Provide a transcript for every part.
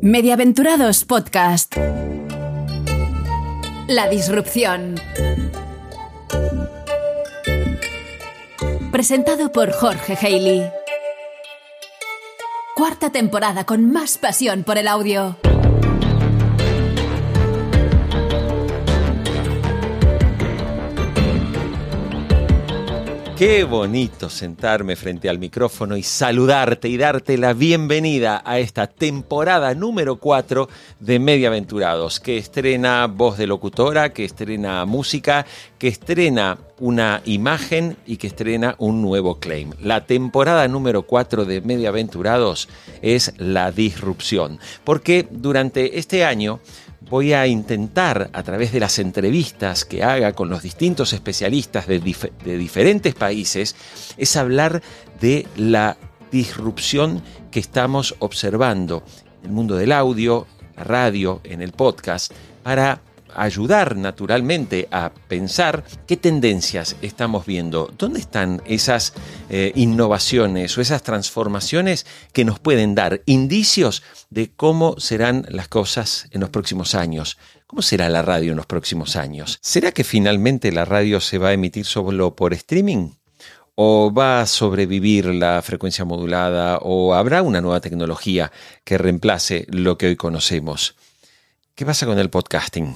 Mediaventurados Podcast. La disrupción. Presentado por Jorge Haley. Cuarta temporada con más pasión por el audio. Qué bonito sentarme frente al micrófono y saludarte y darte la bienvenida a esta temporada número 4 de Mediaventurados, que estrena voz de locutora, que estrena música, que estrena una imagen y que estrena un nuevo claim. La temporada número 4 de Mediaventurados es la disrupción, porque durante este año voy a intentar, a través de las entrevistas que haga con los distintos especialistas de, diferentes países, es hablar de la disrupción que estamos observando en el mundo del audio, la radio, en el podcast, para ayudar naturalmente a pensar qué tendencias estamos viendo, dónde están esas eh, innovaciones o esas transformaciones que nos pueden dar indicios de cómo serán las cosas en los próximos años. ¿Cómo será la radio en los próximos años? ¿Será que finalmente la radio se va a emitir solo por streaming? ¿O va a sobrevivir la frecuencia modulada? ¿O habrá una nueva tecnología que reemplace lo que hoy conocemos? ¿Qué pasa con el podcasting?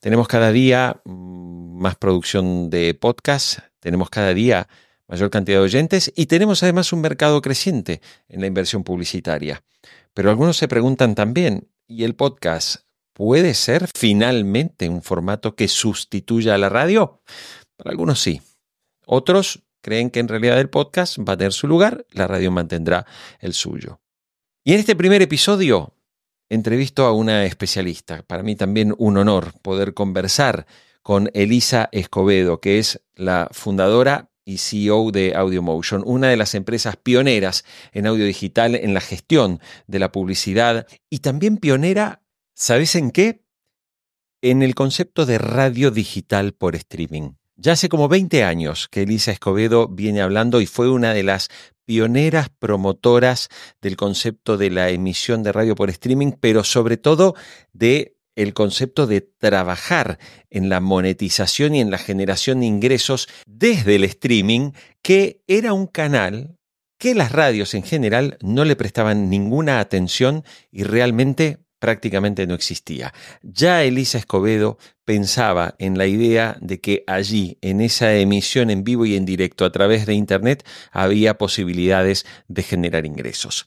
Tenemos cada día mm, más producción de podcast, tenemos cada día mayor cantidad de oyentes y tenemos además un mercado creciente en la inversión publicitaria. Pero algunos se preguntan también, ¿y el podcast puede ser finalmente un formato que sustituya a la radio? Para algunos sí. Otros creen que en realidad el podcast va a tener su lugar, la radio mantendrá el suyo. Y en este primer episodio entrevisto a una especialista. Para mí también un honor poder conversar con Elisa Escobedo, que es la fundadora y CEO de AudioMotion, una de las empresas pioneras en audio digital en la gestión de la publicidad y también pionera, ¿sabes en qué? En el concepto de radio digital por streaming. Ya hace como 20 años que Elisa Escobedo viene hablando y fue una de las pioneras promotoras del concepto de la emisión de radio por streaming, pero sobre todo de el concepto de trabajar en la monetización y en la generación de ingresos desde el streaming, que era un canal que las radios en general no le prestaban ninguna atención y realmente prácticamente no existía. Ya Elisa Escobedo pensaba en la idea de que allí, en esa emisión en vivo y en directo a través de Internet, había posibilidades de generar ingresos.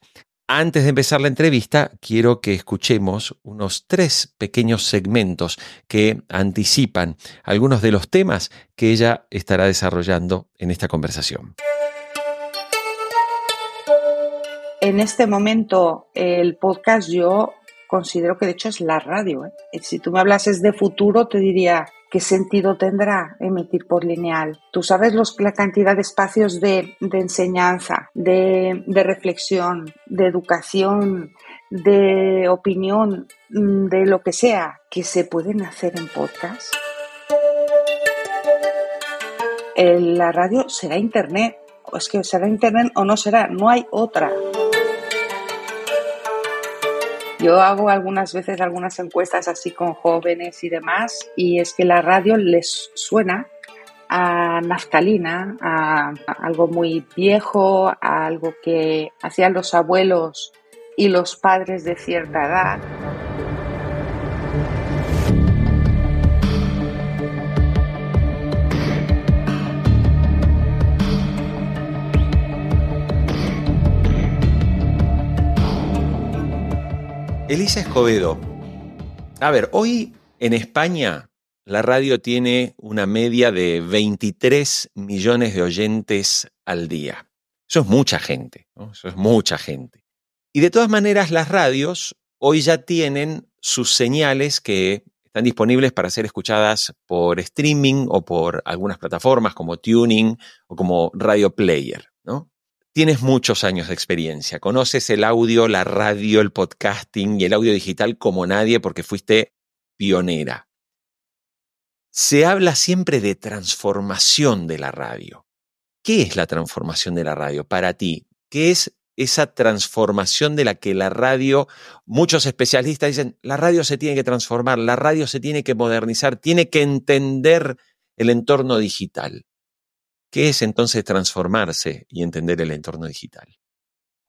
Antes de empezar la entrevista, quiero que escuchemos unos tres pequeños segmentos que anticipan algunos de los temas que ella estará desarrollando en esta conversación. En este momento, el podcast yo considero que de hecho es la radio. ¿eh? Si tú me hablases de futuro, te diría, ¿qué sentido tendrá emitir por lineal? Tú sabes los, la cantidad de espacios de, enseñanza, de, de, reflexión, de educación, de opinión, mm, de lo que sea, que se pueden hacer en podcast. La radio será internet, o es que será internet o no será, no hay otra. Yo hago algunas veces algunas encuestas así con jóvenes y demás y es que la radio les suena a naftalina, a, algo muy viejo, a algo que hacían los abuelos y los padres de cierta edad. Elisa Escobedo. A ver, hoy en España la radio tiene una media de 23 millones de oyentes al día. Eso es mucha gente, eso es mucha gente. Y de todas maneras las radios hoy ya tienen sus señales que están disponibles para ser escuchadas por streaming o por algunas plataformas como Tuning o como Radio Player. ¿no? Tienes muchos años de experiencia, conoces el audio, la radio, el podcasting y el audio digital como nadie porque fuiste pionera. Se habla siempre de transformación de la radio. ¿Qué es la transformación de la radio para ti? ¿Qué es esa transformación de la que la radio, muchos especialistas dicen, la radio se tiene que transformar, la radio se tiene que modernizar, tiene que entender el entorno digital. ¿Qué es entonces transformarse y entender el entorno digital?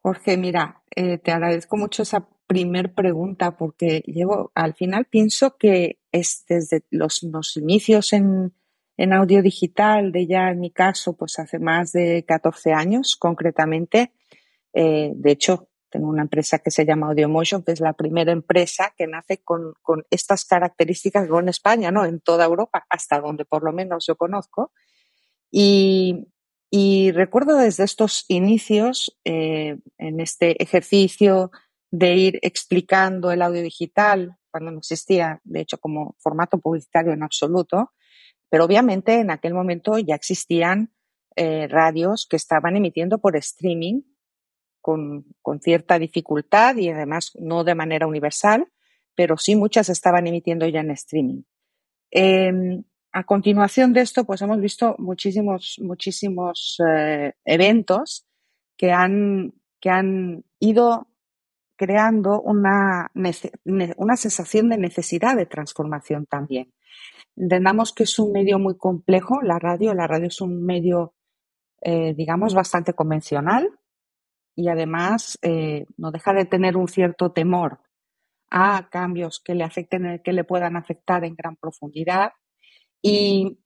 Jorge, mira, eh, te agradezco mucho esa primer pregunta porque llevo, al final pienso que es desde los, los inicios en, en audio digital, de ya en mi caso, pues hace más de 14 años concretamente. Eh, de hecho, tengo una empresa que se llama Audiomotion, que es la primera empresa que nace con, con estas características, no en España, no, en toda Europa, hasta donde por lo menos yo conozco. Y, y recuerdo desde estos inicios, eh, en este ejercicio de ir explicando el audio digital, cuando no existía, de hecho, como formato publicitario en absoluto, pero obviamente en aquel momento ya existían eh, radios que estaban emitiendo por streaming con, con, cierta dificultad y además no de manera universal, pero sí muchas estaban emitiendo ya en streaming. Eh, a continuación de esto, pues hemos visto muchísimos, muchísimos eh, eventos que han, que han ido creando una, una sensación de necesidad de transformación también. Entendamos que es un medio muy complejo, la radio. La radio es un medio, eh, digamos, bastante convencional y además eh, no deja de tener un cierto temor a cambios que le afecten, que le puedan afectar en gran profundidad y,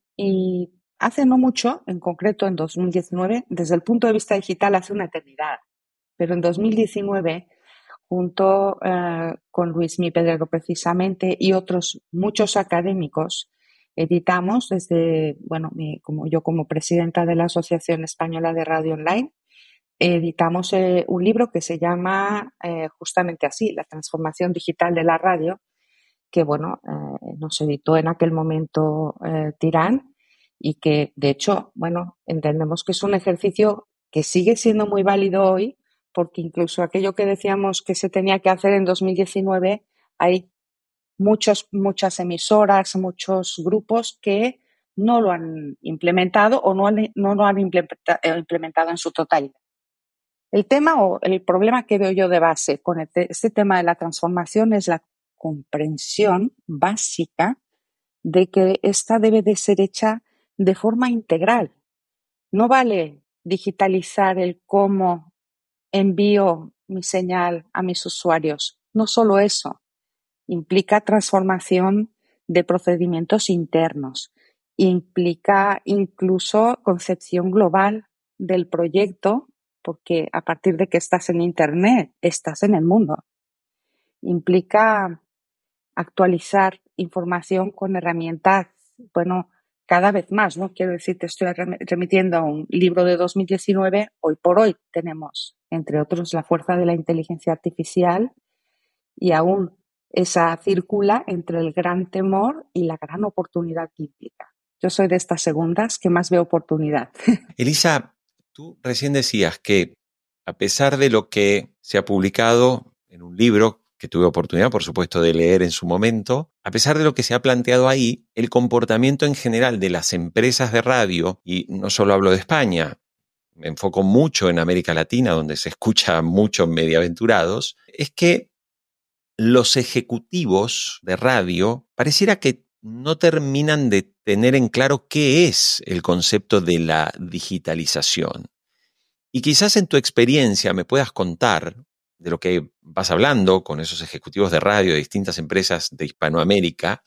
hace no mucho, en concreto en 2019, desde el punto de vista digital hace una eternidad, pero en 2019, junto eh, con Luis Mi Pedrero precisamente y otros muchos académicos, editamos desde, bueno, como yo como presidenta de la Asociación Española de Radio Online, editamos eh, un libro que se llama eh, justamente así, La transformación digital de la radio, que bueno, eh, nos editó en aquel momento eh, Tirán y que de hecho, bueno, entendemos que es un ejercicio que sigue siendo muy válido hoy porque incluso aquello que decíamos que se tenía que hacer en 2019, hay muchos, muchas emisoras, muchos grupos que no lo han implementado o no, no lo han eh, implementado en su totalidad. El tema o el problema que veo yo de base con este, este tema de la transformación es la comprensión básica de que esta debe de ser hecha de forma integral. No vale digitalizar el cómo envío mi señal a mis usuarios. No solo eso, implica transformación de procedimientos internos, implica incluso concepción global del proyecto, porque a partir de que estás en Internet, estás en el mundo. Implica actualizar información con herramientas, bueno, cada vez más, ¿no? Quiero decir, te estoy remitiendo a un libro de 2019. Hoy por hoy tenemos, entre otros, la fuerza de la inteligencia artificial y aún esa circula entre el gran temor y la gran oportunidad que implica. Yo soy de estas segundas que más veo oportunidad. Elisa, tú recién decías que a pesar de lo que se ha publicado en un libro que tuve oportunidad, por supuesto, de leer en su momento, a pesar de lo que se ha planteado ahí, el comportamiento en general de las empresas de radio, y no solo hablo de España, me enfoco mucho en América Latina, donde se escucha mucho mediaventurados, es que los ejecutivos de radio pareciera que no terminan de tener en claro qué es el concepto de la digitalización. Y quizás en tu experiencia me puedas contar de lo que vas hablando con esos ejecutivos de radio de distintas empresas de Hispanoamérica,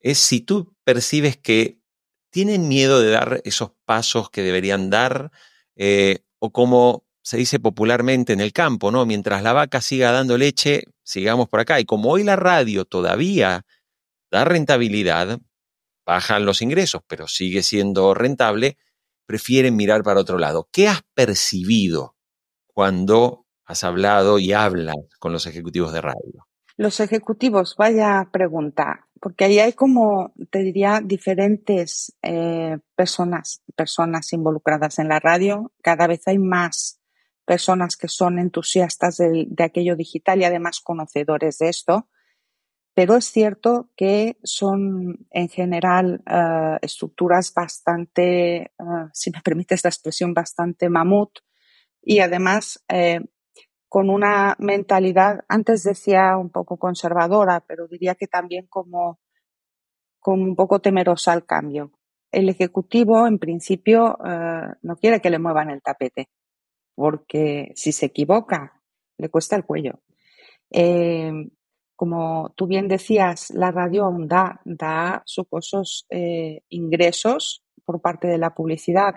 es si tú percibes que tienen miedo de dar esos pasos que deberían dar, eh, o como se dice popularmente en el campo, ¿no? Mientras la vaca siga dando leche, sigamos por acá. Y como hoy la radio todavía da rentabilidad, bajan los ingresos, pero sigue siendo rentable, prefieren mirar para otro lado. ¿Qué has percibido cuando has hablado y hablas con los ejecutivos de radio? Los ejecutivos, vaya pregunta, porque ahí hay como, te diría, diferentes eh, personas, personas involucradas en la radio. Cada vez hay más personas que son entusiastas de, aquello digital y además conocedores de esto. Pero es cierto que son en general eh, estructuras bastante, eh, si me permites la expresión, bastante mamut, y además con una mentalidad, antes decía un poco conservadora, pero diría que también como, como un poco temerosa al cambio. El Ejecutivo, en principio, eh, no quiere que le muevan el tapete, porque si se equivoca, le cuesta el cuello. Eh, como tú bien decías, la radio aún da, da sucosos eh, ingresos por parte de la publicidad,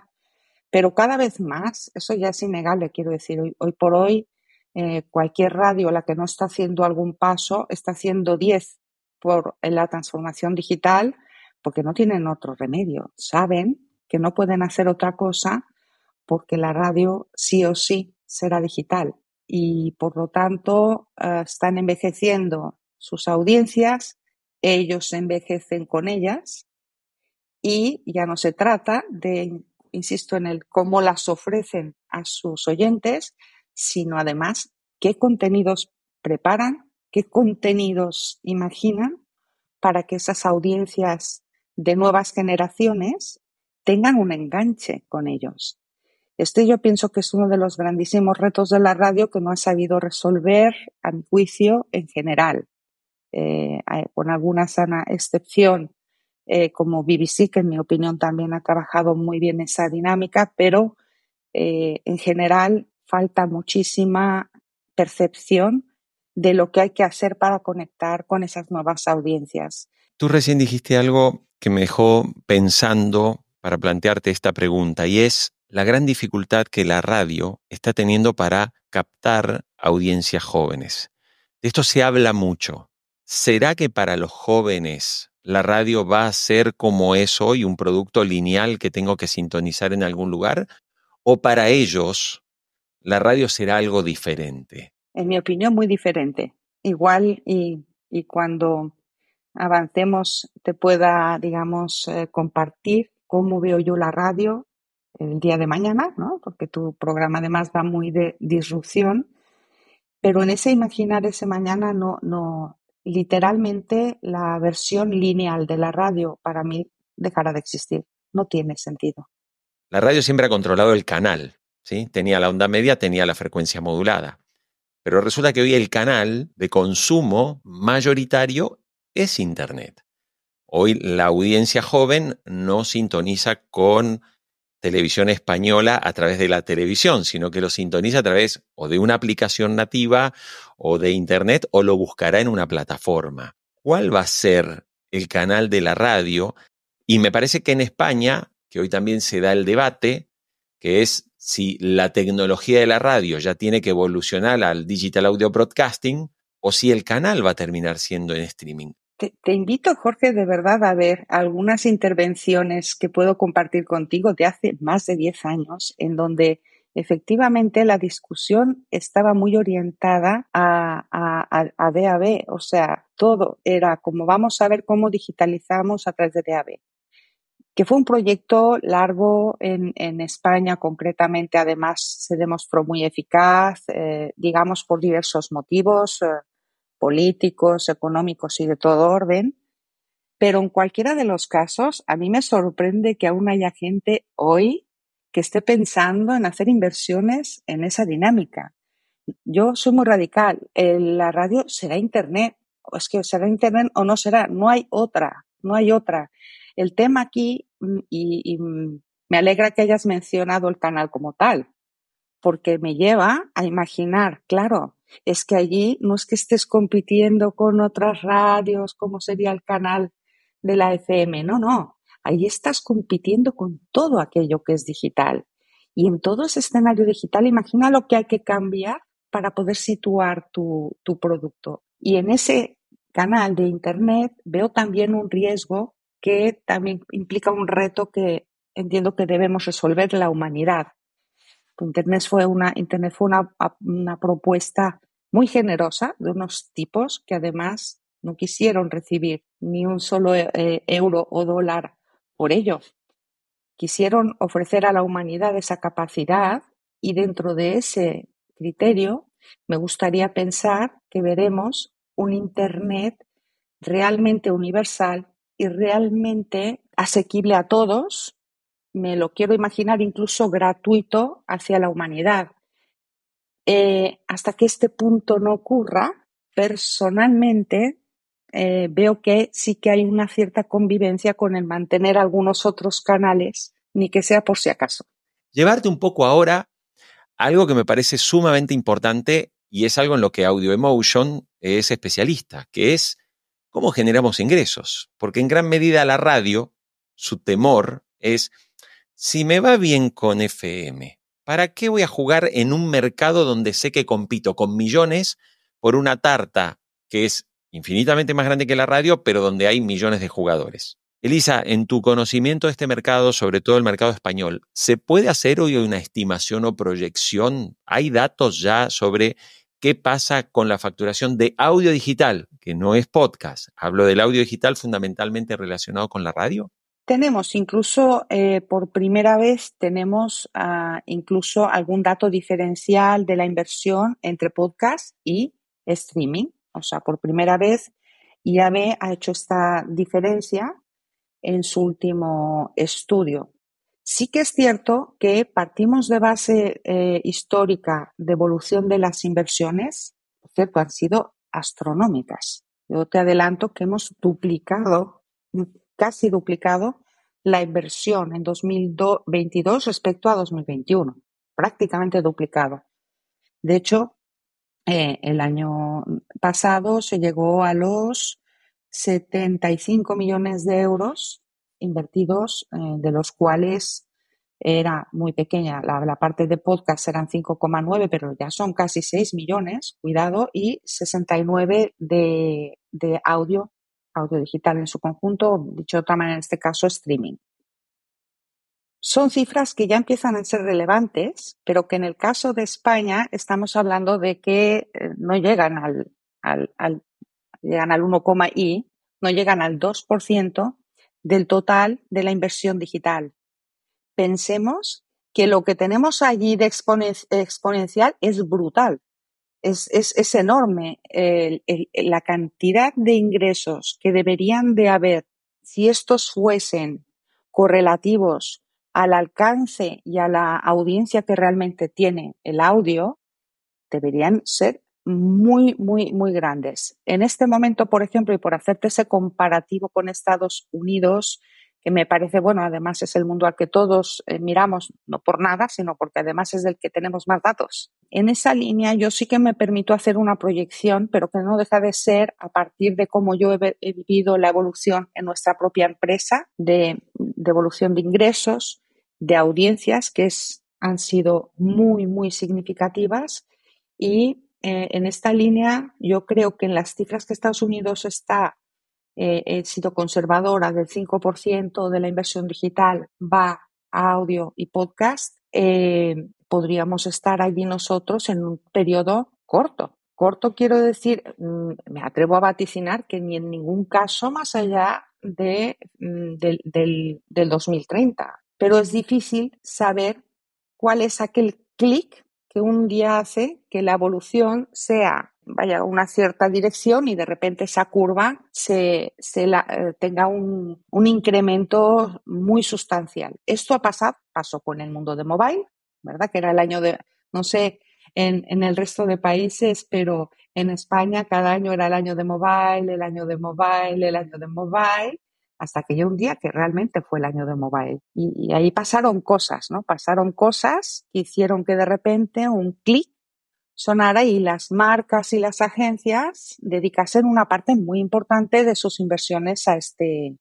pero cada vez más, eso ya es innegable, quiero decir, hoy por hoy eh, cualquier radio, la que no está haciendo algún paso, está haciendo 10 por la transformación digital porque no tienen otro remedio. Saben que no pueden hacer otra cosa porque la radio sí o sí será digital y por lo tanto eh, están envejeciendo sus audiencias, ellos envejecen con ellas y ya no se trata de, insisto en el cómo las ofrecen a sus oyentes, sino además qué contenidos preparan, qué contenidos imaginan para que esas audiencias de nuevas generaciones tengan un enganche con ellos. Este yo pienso que es uno de los grandísimos retos de la radio que no ha sabido resolver, a mi juicio, en general. Eh, con alguna sana excepción, eh, como BBC, que en mi opinión también ha trabajado muy bien esa dinámica, pero eh, en general falta muchísima percepción de lo que hay que hacer para conectar con esas nuevas audiencias. Tú recién dijiste algo que me dejó pensando para plantearte esta pregunta y es la gran dificultad que la radio está teniendo para captar audiencias jóvenes. De esto se habla mucho. ¿Será que para los jóvenes la radio va a ser como es hoy, un producto lineal que tengo que sintonizar en algún lugar? ¿O para ellos la radio será algo diferente. En mi opinión, muy diferente. Igual y, cuando avancemos te pueda, digamos, eh, compartir cómo veo yo la radio el día de mañana, ¿no? Porque tu programa además va muy de disrupción. Pero en ese imaginar ese mañana no, no, literalmente la versión lineal de la radio para mí dejará de existir. No tiene sentido. La radio siempre ha controlado el canal, Tenía la onda media, tenía la frecuencia modulada. Pero resulta que hoy el canal de consumo mayoritario es Internet. Hoy la audiencia joven no sintoniza con televisión española a través de la televisión, sino que lo sintoniza a través o de una aplicación nativa o de Internet o lo buscará en una plataforma. ¿Cuál va a ser el canal de la radio? Y me parece que en España, que hoy también se da el debate, que es si la tecnología de la radio ya tiene que evolucionar al digital audio broadcasting o si el canal va a terminar siendo en streaming. Te, invito, Jorge, de verdad a ver algunas intervenciones que puedo compartir contigo de hace más de 10 años, en donde efectivamente la discusión estaba muy orientada a, a, a, DAB, o sea, todo era como vamos a ver cómo digitalizamos a través de DAB que fue un proyecto largo en, España, concretamente, además se demostró muy eficaz, eh, digamos, por diversos motivos eh, políticos, económicos y de todo orden. Pero en cualquiera de los casos, a mí me sorprende que aún haya gente hoy que esté pensando en hacer inversiones en esa dinámica. Yo soy muy radical. la radio será Internet. Es que será Internet o no será. No hay otra. No hay otra. El tema aquí, mm, y, mm, me alegra que hayas mencionado el canal como tal, porque me lleva a imaginar, claro, es que allí no es que estés compitiendo con otras radios, como sería el canal de la FM, no, no, allí estás compitiendo con todo aquello que es digital. Y en todo ese escenario digital, imagina lo que hay que cambiar para poder situar tu, tu producto. Y en ese canal de Internet veo también un riesgo que también implica un reto que entiendo que debemos resolver la humanidad. Internet fue una, Internet fue una, propuesta muy generosa de unos tipos que además no quisieron recibir ni un solo eh, euro o dólar por ello. Quisieron ofrecer a la humanidad esa capacidad y dentro de ese criterio me gustaría pensar que veremos un Internet realmente universal y realmente asequible a todos, me lo quiero imaginar incluso gratuito hacia la humanidad. Eh, hasta que este punto no ocurra, personalmente eh, veo que sí que hay una cierta convivencia con el mantener algunos otros canales, ni que sea por si acaso. Llevarte un poco ahora algo que me parece sumamente importante y es algo en lo que Audio Emotion es especialista, que es cómo generamos ingresos. Porque en gran medida la radio, su temor es, si me va bien con FM, ¿para qué voy a jugar en un mercado donde sé que compito con millones por una tarta que es infinitamente más grande que la radio, pero donde hay millones de jugadores. Elisa, en tu conocimiento de este mercado, sobre todo el mercado español, ¿se puede hacer hoy una estimación o proyección? ¿Hay datos ya sobre qué pasa con la facturación de audio digital, que no es podcast? Hablo del audio digital fundamentalmente relacionado con la radio. Tenemos incluso, eh, por primera vez, tenemos uh, incluso algún dato diferencial de la inversión entre podcast y streaming. O sea, por primera vez IAB ha hecho esta diferencia en su último estudio. Sí que es cierto que partimos de base eh, histórica de evolución de las inversiones, por cierto, han sido astronómicas. Yo te adelanto que hemos duplicado, casi duplicado, la inversión en 2022 respecto a 2021, prácticamente duplicado. De hecho, eh, el año pasado se llegó a los 75 millones de euros invertidos, eh, de los cuales era muy pequeña. La, parte de podcast eran 5,9, pero ya son casi 6 millones, cuidado, y 69 de, de audio, audio digital en su conjunto, dicho de otra manera, en este caso, streaming. Son cifras que ya empiezan a ser relevantes, pero que en el caso de España estamos hablando de que eh, no llegan al, al, llegan al 1, y no llegan al 2% del total de la inversión digital. Pensemos que lo que tenemos allí de exponencial es brutal, es, es, es enorme la cantidad de ingresos que deberían de haber si estos fuesen correlativos al alcance y a la audiencia que realmente tiene el audio, deberían ser muy, muy, muy grandes. En este momento, por ejemplo, y por hacerte ese comparativo con Estados Unidos, que me parece, bueno, además es el mundo al que todos eh, miramos, no por nada, sino porque además es del que tenemos más datos. En esa línea yo sí que me permito hacer una proyección, pero que no deja de ser a partir de cómo yo he, vivido la evolución en nuestra propia empresa, de, de evolución de ingresos, de audiencias que es, han sido muy, muy significativas y eh, en esta línea yo creo que en las cifras que Estados Unidos está eh, sido conservadora del 5% de la inversión digital va a audio y podcast, eh, podríamos estar allí nosotros en un periodo corto. Corto quiero decir, mm, me atrevo a vaticinar que ni en ningún caso más allá de, mm, del, del 2030 pero es difícil saber cuál es aquel clic que un día hace que la evolución sea vaya una cierta dirección y de repente esa curva se, eh, tenga un, incremento muy sustancial. Esto ha pasado, pasó con el mundo de mobile, ¿verdad? Que era el año de, no sé, en, en, el resto de países, pero en España cada año era el año de mobile, el año de mobile, el año de mobile hasta que llegó un día que realmente fue el año de mobile. Y, ahí pasaron cosas, ¿no? Pasaron cosas que hicieron que de repente un clic sonara y las marcas y las agencias dedicasen una parte muy importante de sus inversiones a este,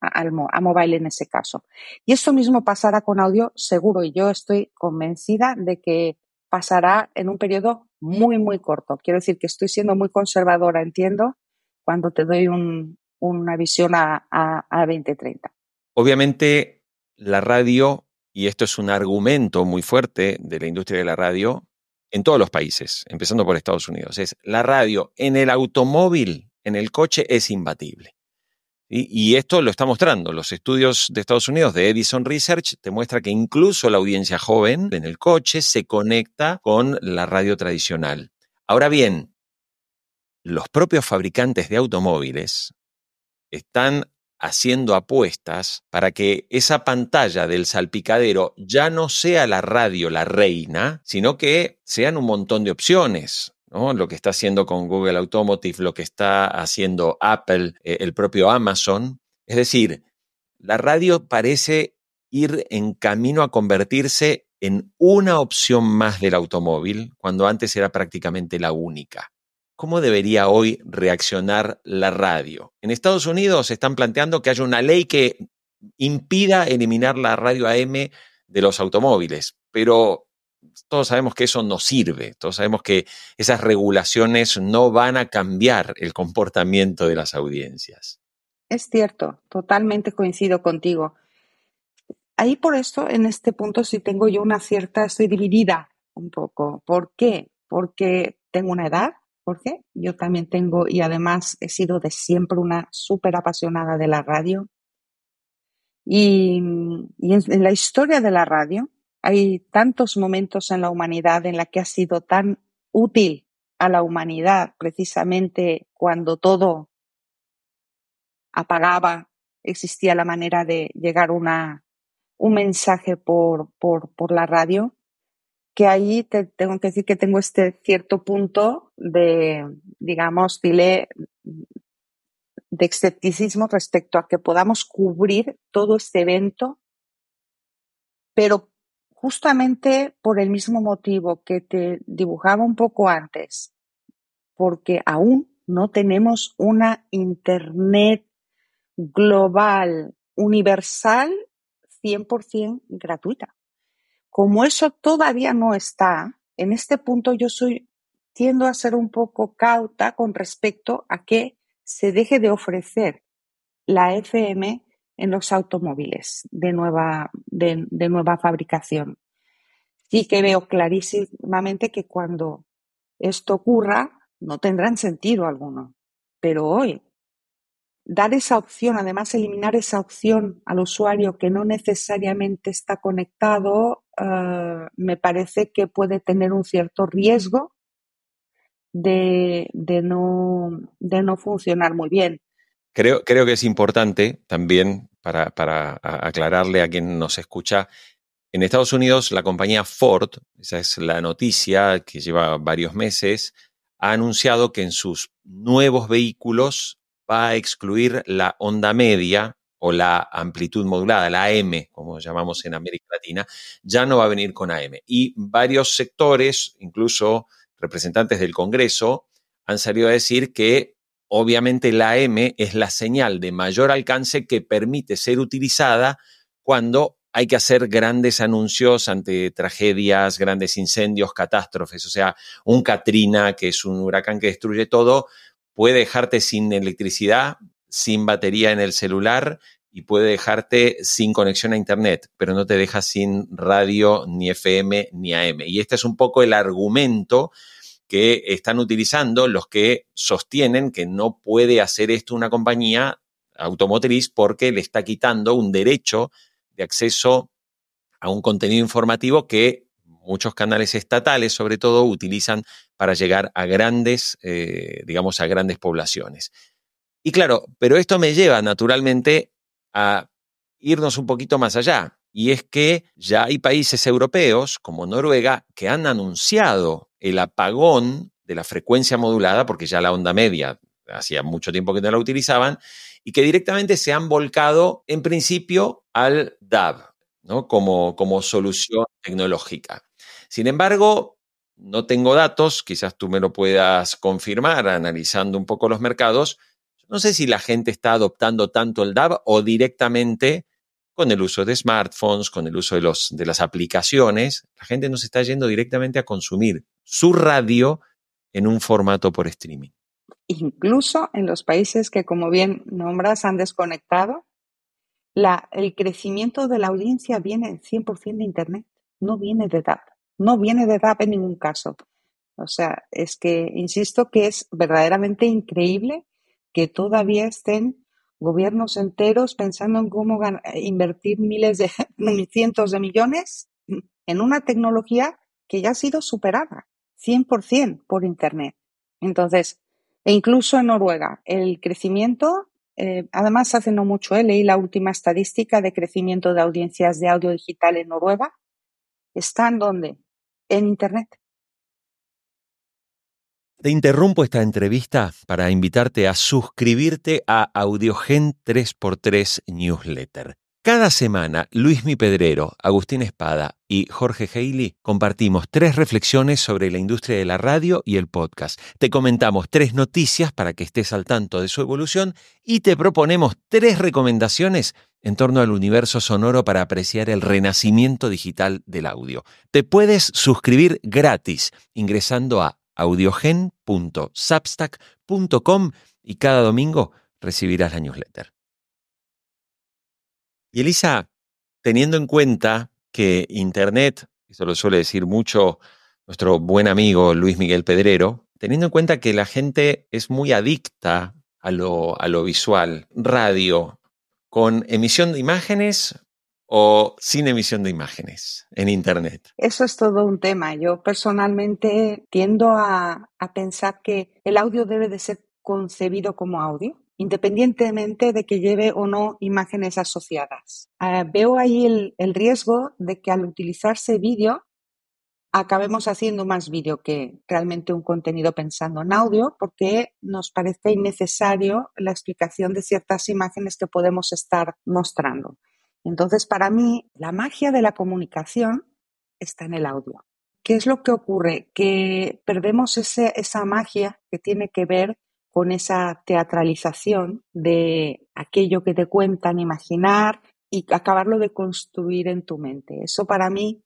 a, a mobile en ese caso. Y esto mismo pasará con audio seguro y yo estoy convencida de que pasará en un periodo muy, muy corto. Quiero decir que estoy siendo muy conservadora, entiendo, cuando te doy un, una visión a, a, 2030. Obviamente, la radio, y esto es un argumento muy fuerte de la industria de la radio, en todos los países, empezando por Estados Unidos, es la radio en el automóvil, en el coche, es imbatible. Y esto lo está mostrando. Los estudios de Estados Unidos de Edison Research te muestra que incluso la audiencia joven en el coche se conecta con la radio tradicional. Ahora bien, los propios fabricantes de automóviles están haciendo apuestas para que esa pantalla del salpicadero ya no sea la radio la reina, sino que sean un montón de opciones. ¿no? Lo que está haciendo con Google Automotive, lo que está haciendo Apple, eh, el propio Amazon. Es decir, la radio parece ir en camino a convertirse en una opción más del automóvil, cuando antes era prácticamente la única. ¿Cómo debería hoy reaccionar la radio? En Estados Unidos están planteando que haya una ley que impida eliminar la radio AM de los automóviles, pero todos sabemos que eso no sirve, todos sabemos que esas regulaciones no van a cambiar el comportamiento de las audiencias. Es cierto, totalmente coincido contigo. Ahí por esto, en este punto sí tengo yo una cierta, estoy dividida un poco. ¿Por qué? Porque tengo una edad, Jorge. Yo también tengo, y además he sido de siempre una súper apasionada de la radio. Y, en, la historia de la radio hay tantos momentos en la humanidad en la que ha sido tan útil a la humanidad, precisamente cuando todo apagaba, existía la manera de llegar una, un mensaje por, por, por la radio que ahí te tengo que decir que tengo este cierto punto de, digamos, dile, de escepticismo respecto a que podamos cubrir todo este evento, pero justamente por el mismo motivo que te dibujaba un poco antes, porque aún no tenemos una Internet global, universal, 100% gratuita. Como eso todavía no está, en este punto yo soy, tiendo a ser un poco cauta con respecto a que se deje de ofrecer la FM en los automóviles de nueva, de, nueva fabricación. Sí que veo clarísimamente que cuando esto ocurra no tendrán sentido alguno. Pero hoy, dar esa opción, además eliminar esa opción al usuario que no necesariamente está conectado, eh, me parece que puede tener un cierto riesgo de, no, de no funcionar muy bien. Creo, creo que es importante también para, para aclararle a quien nos escucha, en Estados Unidos la compañía Ford, esa es la noticia que lleva varios meses, ha anunciado que en sus nuevos vehículos va a excluir la onda media o la amplitud modulada, la AM, como llamamos en América Latina, ya no va a venir con AM. Y varios sectores, incluso representantes del Congreso, han salido a decir que obviamente la AM es la señal de mayor alcance que permite ser utilizada cuando hay que hacer grandes anuncios ante tragedias, grandes incendios, catástrofes. O sea, un Katrina, que es un huracán que destruye todo, puede dejarte sin electricidad, sin batería en el celular y puede dejarte sin conexión a Internet, pero no te deja sin radio, ni FM, ni AM. Y este es un poco el argumento que están utilizando los que sostienen que no puede hacer esto una compañía automotriz porque le está quitando un derecho de acceso a un contenido informativo que muchos canales estatales, sobre todo, utilizan para llegar a grandes, eh, digamos, a grandes poblaciones. Y claro, pero esto me lleva naturalmente a irnos un poquito más allá. Y es que ya hay países europeos, como Noruega, que han anunciado el apagón de la frecuencia modulada, porque ya la onda media hacía mucho tiempo que no la utilizaban, y que directamente se han volcado en principio al DAB, ¿no? como, como solución tecnológica. Sin embargo, no tengo datos, quizás tú me lo puedas confirmar analizando un poco los mercados. No sé si la gente está adoptando tanto el DAB o directamente con el uso de smartphones, con el uso de, los, de las aplicaciones, la gente nos está yendo directamente a consumir su radio en un formato por streaming. Incluso en los países que, como bien nombras, han desconectado, el crecimiento de la audiencia viene 100% de Internet, no viene de DAB. No viene de rap en ningún caso. O sea, es que, insisto, que es verdaderamente increíble que todavía estén gobiernos enteros pensando en cómo invertir miles de cientos de millones en una tecnología que ya ha sido superada 100% por Internet. Entonces, e incluso en Noruega, el crecimiento eh, además hace no mucho eh, leí la última estadística de crecimiento de audiencias de audio digital en Noruega. ¿Están dónde? En Internet. Te interrumpo esta entrevista para invitarte a suscribirte a Audiogen 3x3 Newsletter. Cada semana, Luismi Pedrero, Agustín Espada y Jorge Haley compartimos tres reflexiones sobre la industria de la radio y el podcast. Te comentamos tres noticias para que estés al tanto de su evolución y te proponemos tres recomendaciones en torno al universo sonoro para apreciar el renacimiento digital del audio. Te puedes suscribir gratis ingresando a audiogen.substack.com y cada domingo recibirás la newsletter. Y Elisa, teniendo en cuenta que Internet, eso lo suele decir mucho nuestro buen amigo Luis Miguel Pedrero, teniendo en cuenta que la gente es muy adicta a lo, a lo visual, radio, con emisión de imágenes o sin emisión de imágenes en Internet? Eso es todo un tema. Yo personalmente tiendo a, pensar que el audio debe de ser concebido como audio independientemente de que lleve o no imágenes asociadas. Uh, veo ahí el, el, riesgo de que al utilizarse vídeo acabemos haciendo más vídeo que realmente un contenido pensando en audio porque nos parece innecesario la explicación de ciertas imágenes que podemos estar mostrando. Entonces, para mí, la magia de la comunicación está en el audio. ¿Qué es lo que ocurre? Que perdemos esa magia que tiene que ver con esa teatralización de aquello que te cuentan, imaginar y acabarlo de construir en tu mente. Eso para mí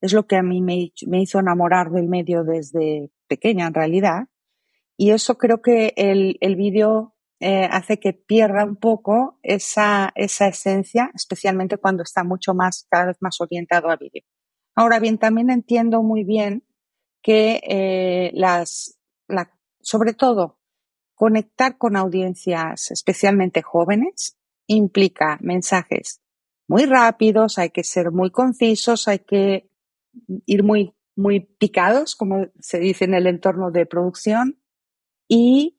es lo que a mí me, hizo enamorar del medio desde pequeña en realidad. Y eso creo que el, el vídeo eh, hace que pierda un poco esa, esa esencia, especialmente cuando está mucho más, cada vez más orientado a vídeo. Ahora bien, también entiendo muy bien que eh, las, la, sobre todo Conectar con audiencias especialmente jóvenes implica mensajes muy rápidos, hay que ser muy concisos, hay que ir muy, muy picados, como se dice en el entorno de producción, y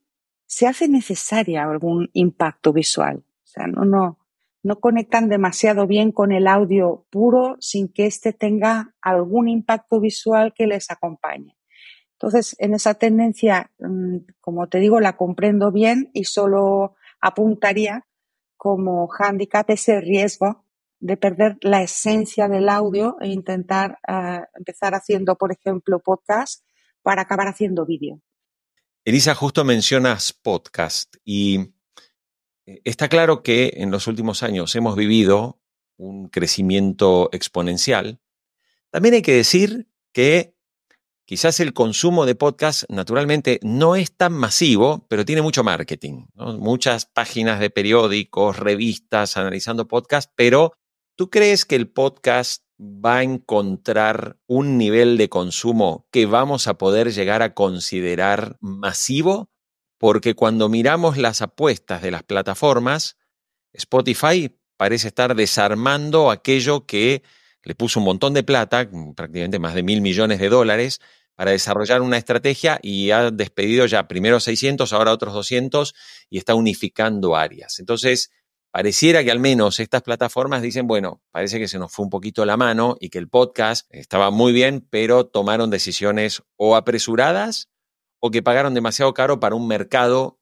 se hace necesaria algún impacto visual. O sea, no, no, no conectan demasiado bien con el audio puro sin que éste tenga algún impacto visual que les acompañe. Entonces, en esa tendencia, mm, como te digo, la comprendo bien y solo apuntaría como hándicap ese riesgo de perder la esencia del audio e intentar uh, empezar haciendo, por ejemplo, podcast para acabar haciendo vídeo. Elisa, justo mencionas podcast y eh, está claro que en los últimos años hemos vivido un crecimiento exponencial. También hay que decir que quizás el consumo de podcast naturalmente no es tan masivo, pero tiene mucho marketing. Muchas páginas de periódicos, revistas analizando podcast, pero ¿tú crees que el podcast va a encontrar un nivel de consumo que vamos a poder llegar a considerar masivo? Porque cuando miramos las apuestas de las plataformas, Spotify parece estar desarmando aquello que le puso un montón de plata, prácticamente más de mil millones de dólares, para desarrollar una estrategia y ha despedido ya primero 600, ahora otros 200 y está unificando áreas. Entonces, pareciera que al menos estas plataformas dicen, bueno, parece que se nos fue un poquito la mano y que el podcast estaba muy bien, pero tomaron decisiones o apresuradas o que pagaron demasiado caro para un mercado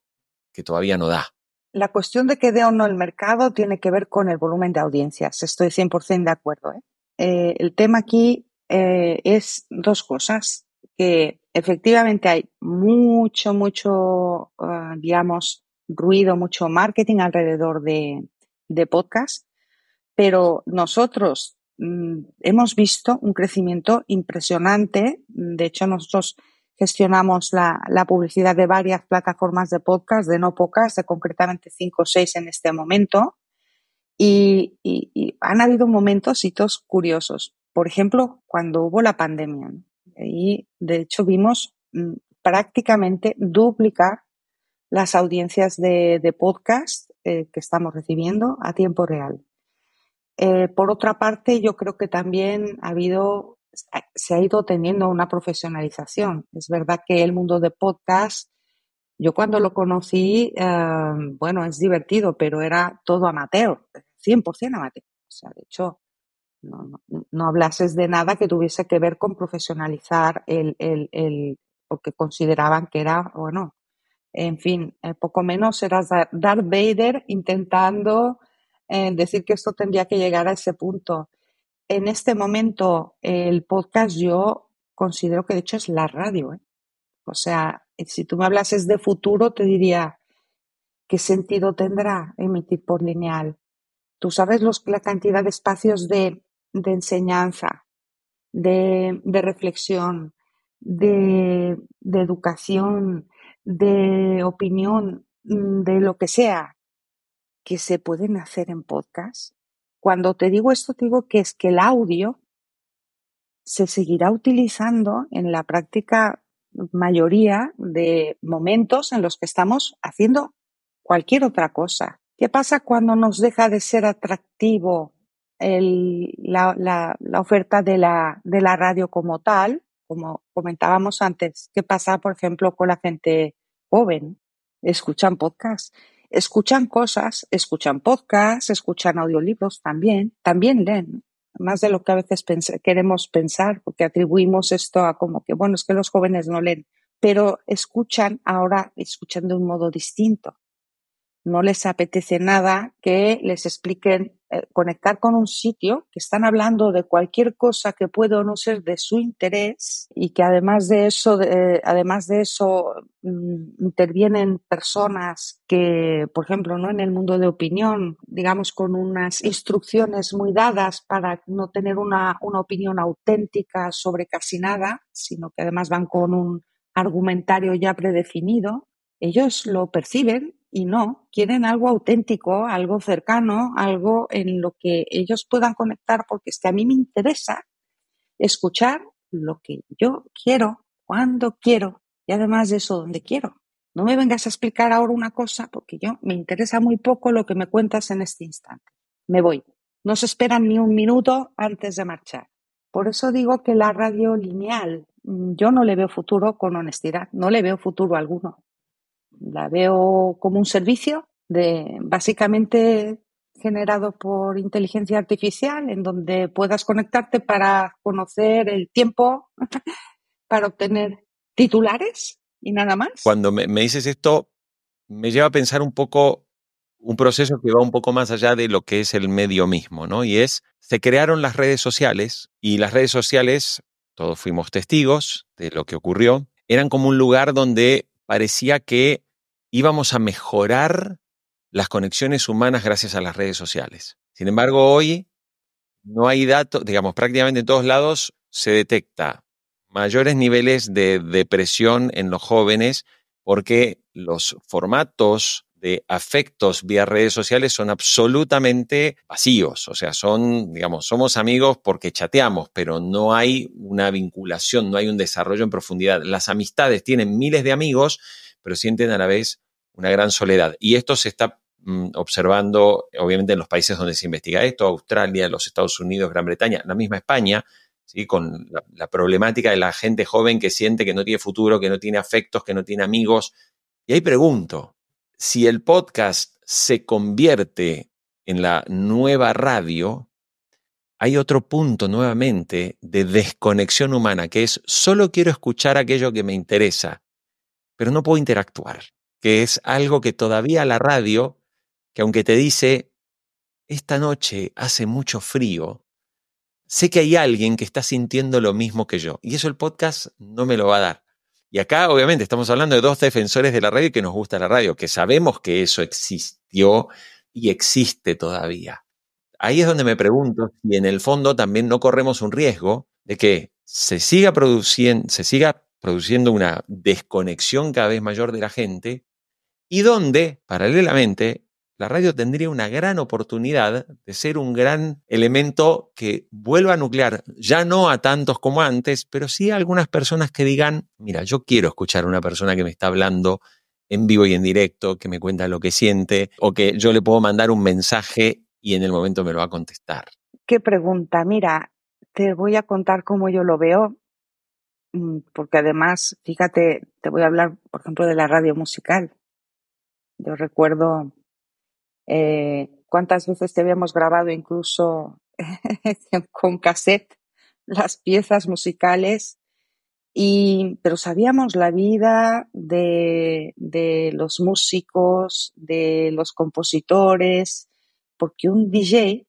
que todavía no da. La cuestión de que dé o no el mercado tiene que ver con el volumen de audiencias. Estoy 100% de acuerdo. ¿eh? Eh, el tema aquí eh, es dos cosas que efectivamente hay mucho, mucho, uh, digamos, ruido, mucho marketing alrededor de, de podcast, pero nosotros mm, hemos visto un crecimiento impresionante. De hecho, nosotros gestionamos la, la, publicidad de varias plataformas de podcast, de no pocas, de concretamente cinco o seis en este momento. Y, han habido momentos, hitos curiosos. Por ejemplo, cuando hubo la pandemia. Y de hecho vimos mm, prácticamente duplicar las audiencias de, podcast eh, que estamos recibiendo a tiempo real. Eh, por otra parte, yo creo que también ha habido, se ha ido teniendo una profesionalización. Es verdad que el mundo de podcast Yo cuando lo conocí, eh, bueno, es divertido, pero era todo amateur, 100% amateur. O sea, de hecho, no, no, hablases de nada que tuviese que ver con profesionalizar el, el, el, lo que consideraban que era, bueno, en fin, eh, poco menos era Darth Vader intentando eh, decir que esto tendría que llegar a ese punto. En este momento, el podcast yo considero que de hecho es la radio. ¿eh? O sea, si tú me hablases de futuro, te diría, ¿qué sentido tendrá emitir por lineal? Tú sabes los, la cantidad de espacios de, de enseñanza, de, de reflexión, de, de educación, de opinión, mm, de lo que sea, que se pueden hacer en podcast. Cuando te digo esto, digo que es que el audio se seguirá utilizando en la práctica mayoría de momentos en los que estamos haciendo cualquier otra cosa. ¿Qué pasa cuando nos deja de ser atractivo la, la, oferta de la, de la radio como tal? Como comentábamos antes, ¿qué pasa, por ejemplo, con la gente joven? Escuchan podcasts, escuchan cosas, escuchan podcasts, escuchan audiolibros también, también leen más de lo que a veces queremos pensar, porque atribuimos esto a como que, bueno, es que los jóvenes no leen, pero escuchan ahora, escuchan de un modo distinto no les apetece nada que les expliquen conectar con un sitio que están hablando de cualquier cosa que pueda o no ser de su interés y que además de eso, además de eso mm, intervienen personas que, por ejemplo, no en el mundo de opinión, digamos con unas instrucciones muy dadas para no tener una, una opinión auténtica sobre casi nada, sino que además van con un argumentario ya predefinido. Ellos lo perciben y no, quieren algo auténtico, algo cercano, algo en lo que ellos puedan conectar, porque es que a mí me interesa escuchar lo que yo quiero, cuando quiero y además de eso, donde quiero. No me vengas a explicar ahora una cosa porque yo me interesa muy poco lo que me cuentas en este instante. Me voy. No se esperan ni un minuto antes de marchar. Por eso digo que la radio lineal, yo no le veo futuro con honestidad, no le veo futuro alguno la veo como un servicio de básicamente generado por inteligencia artificial en donde puedas conectarte para conocer el tiempo, para obtener titulares y nada más. Cuando me, dices esto, me lleva a pensar un poco un proceso que va un poco más allá de lo que es el medio mismo, ¿no? Y es, se crearon las redes sociales y las redes sociales, todos fuimos testigos de lo que ocurrió, eran como un lugar donde parecía que íbamos a mejorar las conexiones humanas gracias a las redes sociales. Sin embargo, hoy no hay datos, digamos, prácticamente en todos lados se detecta mayores niveles de depresión en los jóvenes porque los formatos de afectos vía redes sociales son absolutamente vacíos. O sea, son, digamos, somos amigos porque chateamos, pero no hay una vinculación, no hay un desarrollo en profundidad. Las amistades tienen miles de amigos, pero sienten a la vez una gran soledad. Y esto se está mm, observando, obviamente, en los países donde se investiga esto, Australia, los Estados Unidos, Gran Bretaña, la misma España, ¿sí? con la, problemática de la gente joven que siente que no tiene futuro, que no tiene afectos, que no tiene amigos. Y ahí pregunto, si el podcast se convierte en la nueva radio, hay otro punto nuevamente de desconexión humana, que es solo quiero escuchar aquello que me interesa pero no puedo interactuar, que es algo que todavía la radio, que aunque te dice, esta noche hace mucho frío, sé que hay alguien que está sintiendo lo mismo que yo, y eso el podcast no me lo va a dar. Y acá, obviamente, estamos hablando de dos defensores de la radio que nos gusta la radio, que sabemos que eso existió y existe todavía. Ahí es donde me pregunto si en el fondo también no corremos un riesgo de que se siga produciendo, se siga produciendo una desconexión cada vez mayor de la gente y donde, paralelamente, la radio tendría una gran oportunidad de ser un gran elemento que vuelva a nuclear, ya no a tantos como antes, pero sí a algunas personas que digan, mira, yo quiero escuchar a una persona que me está hablando en vivo y en directo, que me cuenta lo que siente, o que yo le puedo mandar un mensaje y en el momento me lo va a contestar. Qué pregunta, mira, te voy a contar cómo yo lo veo porque además, fíjate, te voy a hablar, por ejemplo, de la radio musical. Yo recuerdo eh, cuántas veces te habíamos grabado incluso con cassette las piezas musicales, y, pero sabíamos la vida de, de los músicos, de los compositores, porque un DJ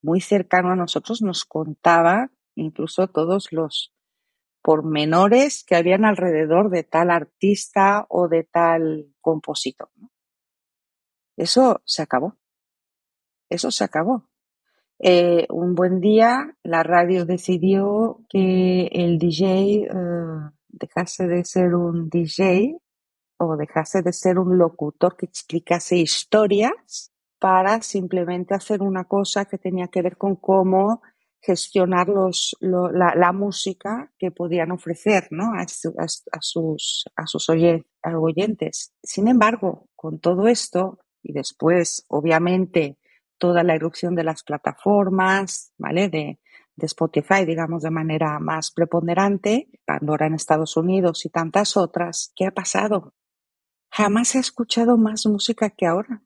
muy cercano a nosotros nos contaba incluso todos los pormenores que habían alrededor de tal artista o de tal compositor. Eso se acabó. Eso se acabó. Eh, un buen día la radio decidió que el DJ eh, dejase de ser un DJ o dejase de ser un locutor que explicase historias para simplemente hacer una cosa que tenía que ver con cómo gestionar los, la, música que podían ofrecer ¿no? a, a, sus, a sus oyentes. Sin embargo, con todo esto, y después, obviamente, toda la erupción de las plataformas, ¿vale? De, de Spotify, digamos, de manera más preponderante, Pandora en Estados Unidos y tantas otras, ¿qué ha pasado? Jamás ha escuchado más música que ahora.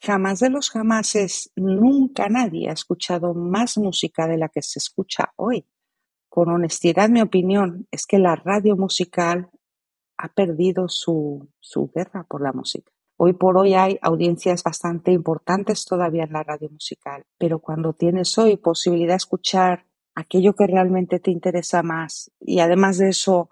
Jamás de los jamases, nunca nadie ha escuchado más música de la que se escucha hoy. Con honestidad, mi opinión es que la radio musical ha perdido su, su guerra por la música. Hoy por hoy hay audiencias bastante importantes todavía en la radio musical, pero cuando tienes hoy posibilidad de escuchar aquello que realmente te interesa más y además de eso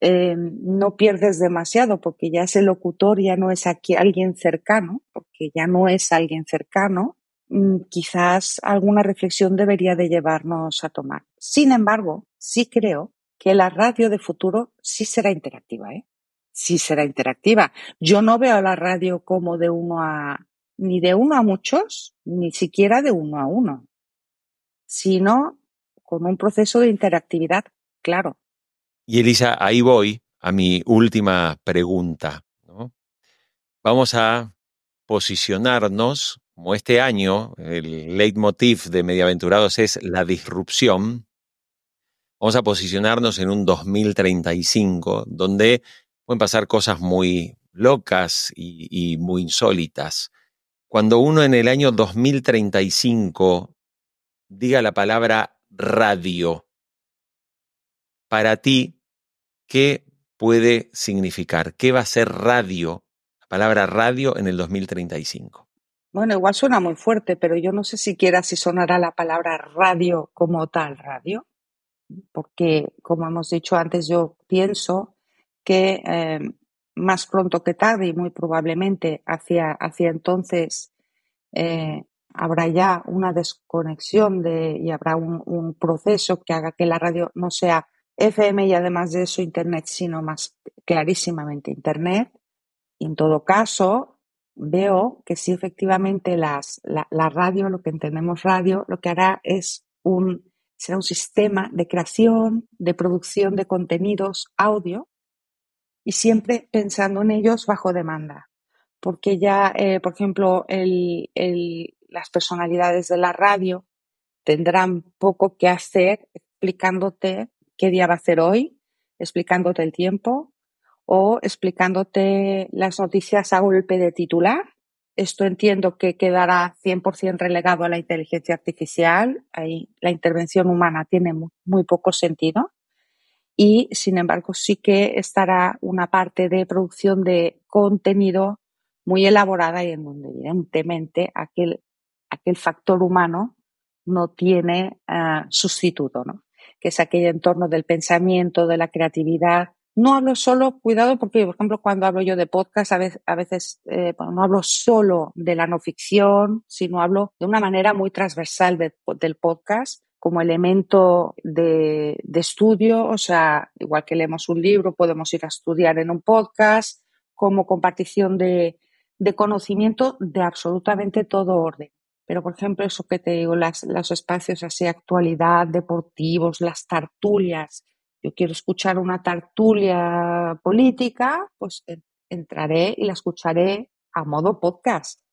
eh, no pierdes demasiado porque ya ese locutor ya no es aquí alguien cercano, porque ya no es alguien cercano, mm, quizás alguna reflexión debería de llevarnos a tomar. Sin embargo, sí creo que la radio de futuro sí será interactiva, ¿eh? sí será interactiva. Yo no veo la radio como de uno a, ni de uno a muchos, ni siquiera de uno a uno, sino con un proceso de interactividad claro. Y Elisa, ahí voy a mi última pregunta. Vamos a posicionarnos, como este año el leitmotiv de Mediaventurados es la disrupción, vamos a posicionarnos en un 2035, donde pueden pasar cosas muy locas y, muy insólitas. Cuando uno en el año 2035 diga la palabra radio, para ti, ¿qué puede significar? ¿Qué va a ser radio? La palabra radio en el 2035. Bueno, igual suena muy fuerte, pero yo no sé siquiera si sonará la palabra radio como tal radio, porque como hemos dicho antes, yo pienso que eh, más pronto que tarde y muy probablemente hacia, hacia entonces eh, habrá ya una desconexión de, y habrá un, un, proceso que haga que la radio no sea FM y además de eso Internet, sino más clarísimamente Internet. Y en todo caso, veo que si efectivamente las, la, la radio, lo que entendemos radio, lo que hará es un, será un sistema de creación, de producción de contenidos audio y siempre pensando en ellos bajo demanda. Porque ya, eh, por ejemplo, el, el, las personalidades de la radio tendrán poco que hacer explicándote qué día va a ser hoy, explicándote el tiempo o explicándote las noticias a golpe de titular. Esto entiendo que quedará 100% relegado a la inteligencia artificial. Ahí la intervención humana tiene muy, poco sentido y sin embargo sí que estará una parte de producción de contenido muy elaborada y en donde evidentemente aquel, aquel factor humano no tiene uh, sustituto, ¿no? Que es aquel entorno del pensamiento, de la creatividad. No hablo solo, cuidado, porque por ejemplo cuando hablo yo de podcast a veces, a veces eh, no hablo solo de la no ficción, sino hablo de una manera muy transversal de, del podcast como elemento de, estudio, o sea, igual que leemos un libro, podemos ir a estudiar en un podcast, como compartición de conocimiento de absolutamente todo orden. Pero, por ejemplo, eso que te digo, las, los espacios así, actualidad, deportivos, las tertulias. Yo quiero escuchar una tertulia política, pues entraré y la escucharé a modo podcast.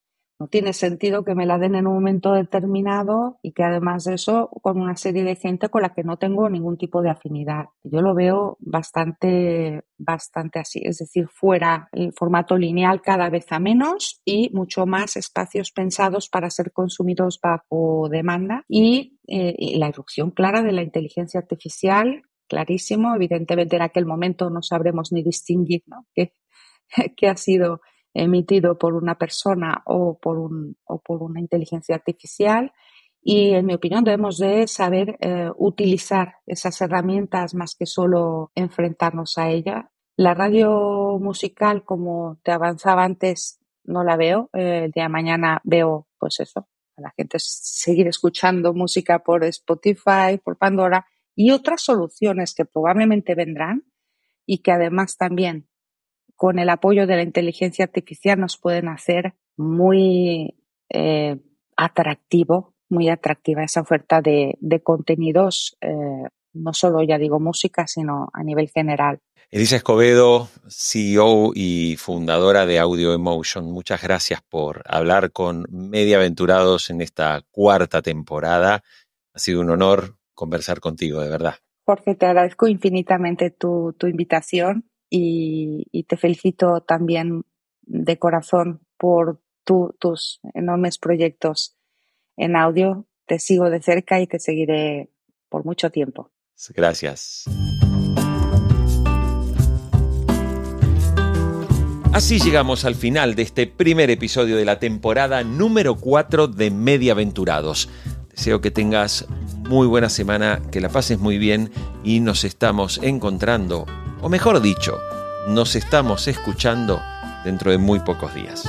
Tiene sentido que me la den en un momento determinado y que además de eso con una serie de gente con la que no tengo ningún tipo de afinidad. Yo lo veo bastante, bastante así, es decir, fuera el formato lineal cada vez a menos y mucho más espacios pensados para ser consumidos bajo demanda y, eh, la irrupción clara de la inteligencia artificial clarísimo. Evidentemente en aquel momento no sabremos ni distinguir ¿no? qué, qué ha sido emitido por una persona o por, un, o por una inteligencia artificial. Y en mi opinión debemos de saber eh, utilizar esas herramientas más que solo enfrentarnos a ella. La radio musical, como te avanzaba antes, no la veo. Eh, el día de mañana veo, pues eso, a la gente seguir escuchando música por Spotify, por Pandora y otras soluciones que probablemente vendrán y que además también con el apoyo de la inteligencia artificial nos pueden hacer muy eh, atractivo, muy atractiva esa oferta de, contenidos, eh, no solo ya digo música, sino a nivel general. Elisa Escobedo, CEO y fundadora de Audio Emotion, muchas gracias por hablar con Mediaventurados en esta cuarta temporada. Ha sido un honor conversar contigo, de verdad. Jorge, te agradezco infinitamente tu, tu invitación y, te felicito también de corazón por tus enormes proyectos en audio. Te sigo de cerca y te seguiré por mucho tiempo. Gracias. Así llegamos al final de este primer episodio de la temporada número 4 de Mediaventurados. Deseo que tengas muy buena semana, que la pases muy bien y nos estamos encontrando o mejor dicho, nos estamos escuchando dentro de muy pocos días.